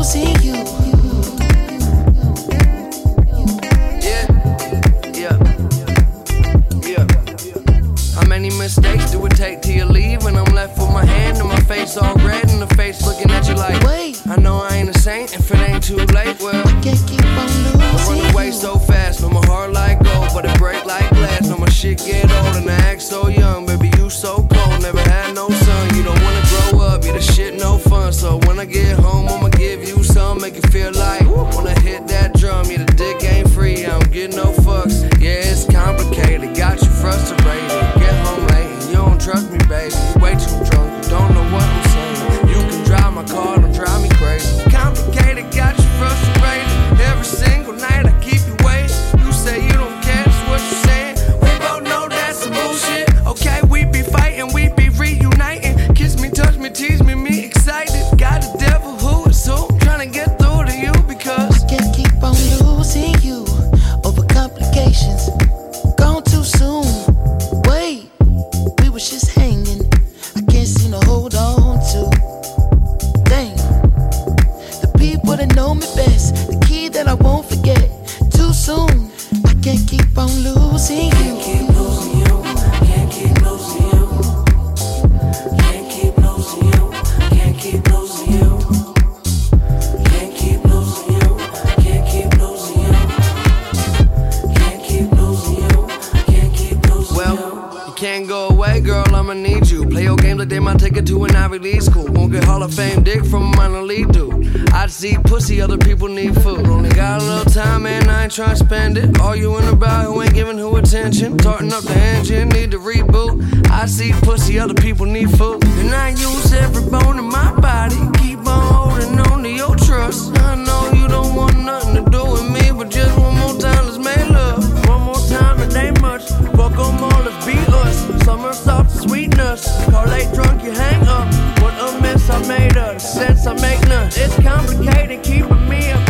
I you. No Yeah Yeah. How many mistakes do it take you leave? When I'm left with my hands on my face all red in the face looking at you like Wait. I know I ain't a saint and pretend to a late. World Can't keep on losing One way so fast but my heart like go but it break like glass. And my shit get old, and I act so young, baby. You so cold, never had no son. You don't wanna grow up, you the shit, no fun. So when I get home, make you feel like wanna hit that drum. Yeah, the dick ain't free, I don't get no fucks. Yeah, it's complicated, got you frustrated. Get home late, you don't trust me, baby. Way too drunk, take it to an Ivy League school. Won't get Hall of Fame dick from a minor league dude. I see pussy, other people need food. Only got a little time, man, I ain't trying to spend it. All you Arguing about who ain't giving who attention. Tarting up the engine, need to reboot. I see pussy, other people need food. And I use every bone in my body. Keep on holding on to your trust. I Call late drunk, you hang up. What a mess I made of. Sense I make none. It's complicated, keeping me up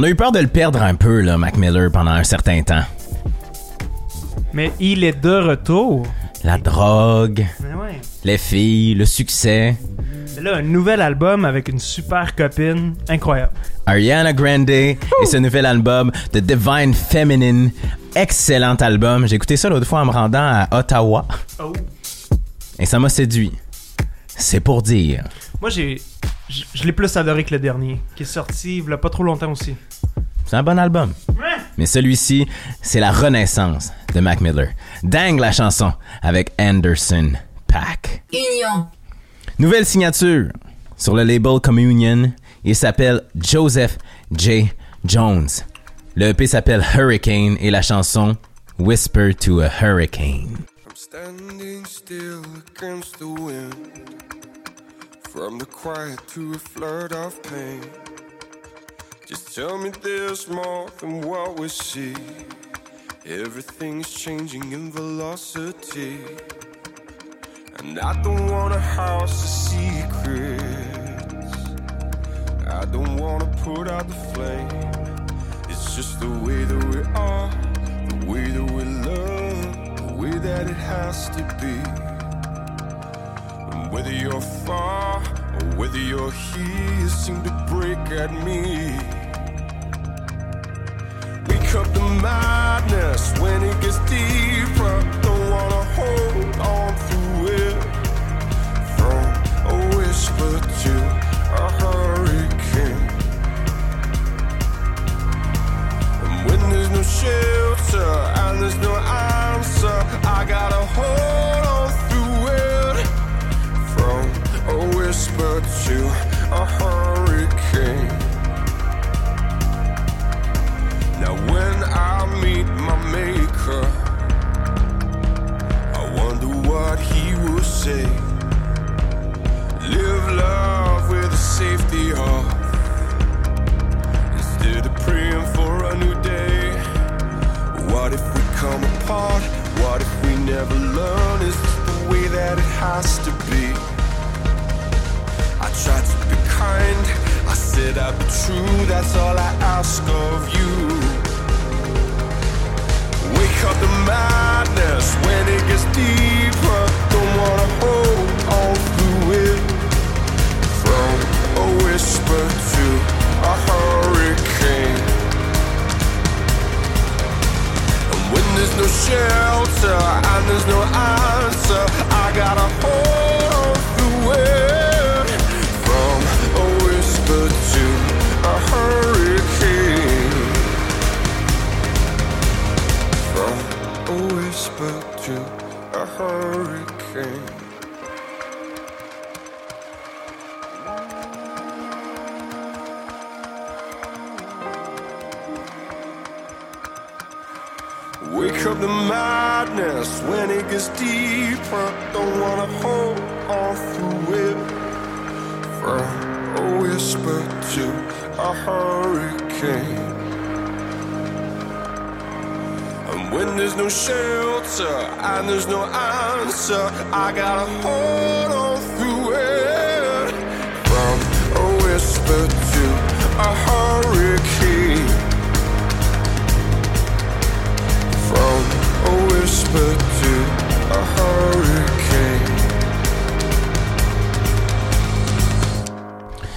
On a eu peur de le perdre un peu, là, Mac Miller, pendant un certain temps. Mais il est de retour. La drogue, ouais. les filles, le succès. Mais là, un nouvel album avec une super copine. Incroyable. Ariana Grande et ce nouvel album The Divine Feminine. Excellent album. J'ai écouté ça l'autre fois en me rendant à Ottawa. Oh. Et ça m'a séduit. C'est pour dire. Moi, j'ai. Je je l'ai plus adoré que le dernier, qui est sorti il y a pas trop longtemps aussi. C'est un bon album. Mais celui-ci, c'est la renaissance de Mac Miller. Dingue la chanson avec Anderson Pack. Union. Nouvelle signature sur le label Communion. Il s'appelle Joseph J. Jones. Le EP s'appelle Hurricane et la chanson Whisper to a Hurricane. I'm standing still against the wind. From the quiet to a flood of pain. Just tell me there's more than what we see. Everything's changing in velocity. And I don't want a house of secrets. I don't want to put out the flame. It's just the way that we are, the way that we love, the way that it has to be. And whether you're far or whether you're here, you seem to break at me. Wake up the madness when it gets deeper. Don't wanna hold on through it. From a whisper to a hurricane. And when there's no shelter and there's no answer, I gotta hold whisper to a hurricane. Now when I meet my maker, I wonder what he will say. Live love with a safety off instead of praying for a new day. What if we come apart? What if we never learn? Is this the way that it has to be? I try to be kind. I said I'd be true. That's all I ask of you. Wake up the madness when it gets deeper.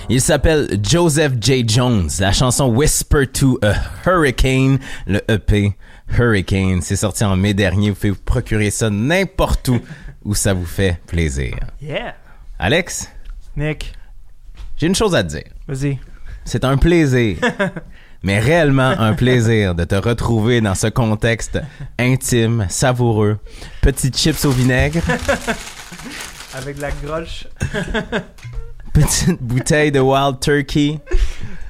Il s'appelle Joseph J. Jones. La chanson Whisper to a Hurricane, le EP Hurricane, c'est sorti en mai dernier. Vous pouvez vous procurer ça n'importe où où ça vous fait plaisir. Yeah. Alex, Nick, j'ai une chose à te dire. vas-y. C'est un plaisir, mais réellement un plaisir de te retrouver dans ce contexte intime, savoureux. Petites chips au vinaigre, Avec de la groche. petite bouteille de Wild Turkey,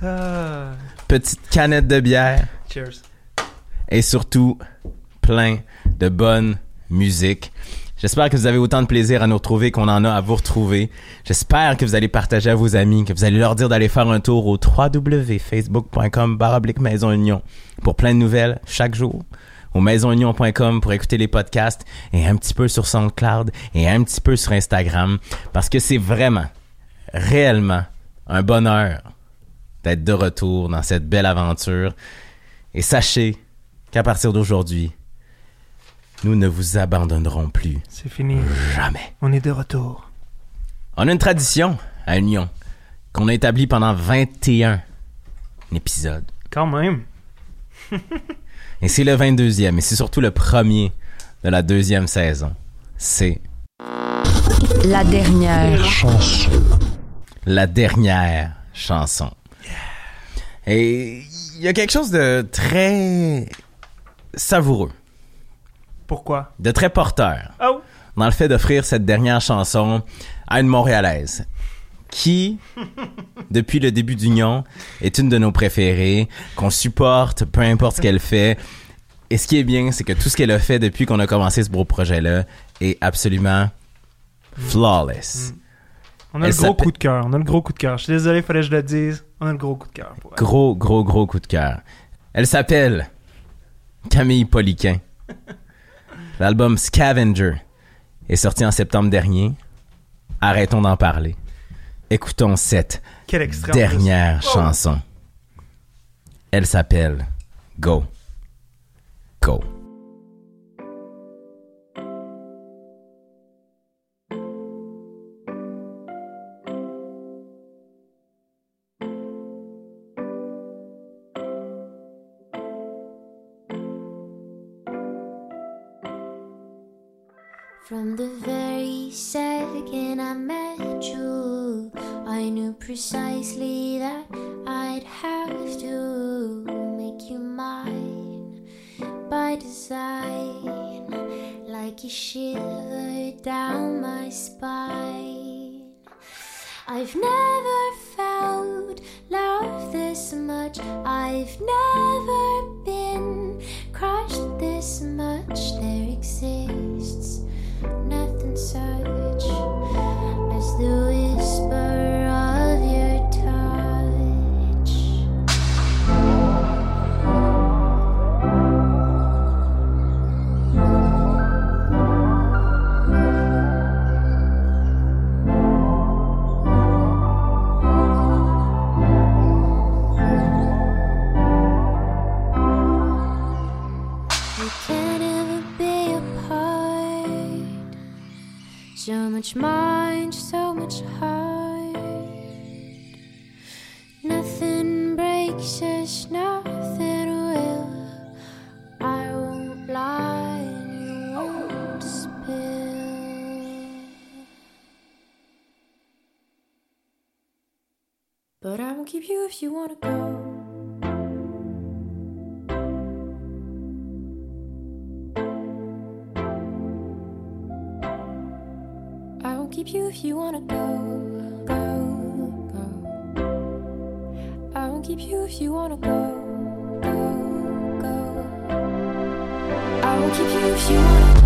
Ah. petite canette de bière. Cheers. Et surtout plein de bonne musique. J'espère que vous avez autant de plaisir à nous retrouver qu'on en a à vous retrouver. J'espère que vous allez partager à vos amis, que vous allez leur dire d'aller faire un tour au www.facebook.com baroblique Maison Union pour plein de nouvelles chaque jour. Au maisonunion.com pour écouter les podcasts et un petit peu sur SoundCloud et un petit peu sur Instagram parce que c'est vraiment, réellement un bonheur d'être de retour dans cette belle aventure. Et sachez qu'à partir d'aujourd'hui, nous ne vous abandonnerons plus. C'est fini. Jamais. On est de retour. On a une tradition à Union qu'on a établie pendant 21 épisodes. Quand même. Et c'est le 22e, et c'est surtout le premier de la deuxième saison. C'est La dernière chanson. la dernière chanson. Et il y a quelque chose de très savoureux, Pourquoi? de très porteur. Oh! dans le fait d'offrir cette dernière chanson à une Montréalaise qui, depuis le début d'Union, est une de nos préférées, qu'on supporte, peu importe ce qu'elle fait. Et ce qui est bien, c'est que tout ce qu'elle a fait depuis qu'on a commencé ce beau projet-là est absolument flawless. On a Elle le gros coup de cœur. On a le gros coup de cœur. Je suis désolé, fallait que je le dise. On a le gros coup de cœur. Gros, gros, gros coup de cœur. Elle s'appelle Camille Poliquin. L'album Scavenger est sorti en septembre dernier. Arrêtons d'en parler. Écoutons cette dernière. Oh! chanson. Elle s'appelle Go. Go. From the very second I met you, I knew precisely that I'd have to make you mine by design, like you shiver down my spine. I've never felt love this much. I've never been crushed this much. There exists nothing such as the whisper of your touch. So much mind, so much heart. Nothing breaks us, nothing will. I won't lie, and you won't spill. But I won't keep you if you wanna go. Keep you if you wanna go, go, go. I won't keep you if you wanna go, go, go. I won't keep you if you wanna.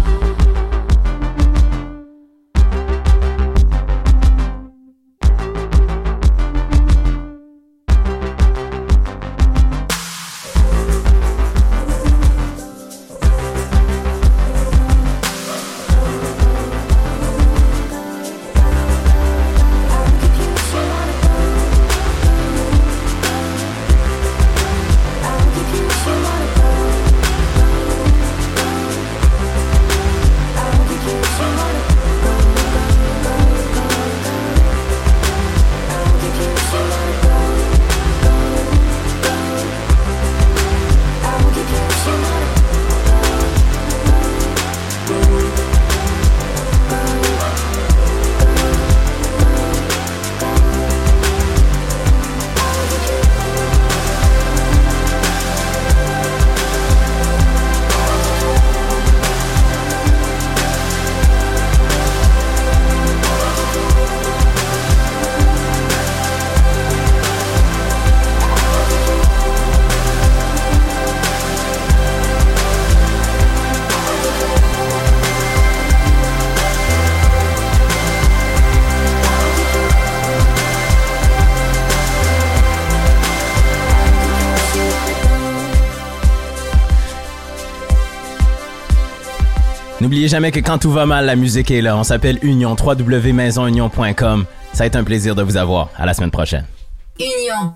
N'oubliez jamais que quand tout va mal, la musique est là. On s'appelle Union, www.maisonunion.com. Ça a été un plaisir de vous avoir. À la semaine prochaine. Union.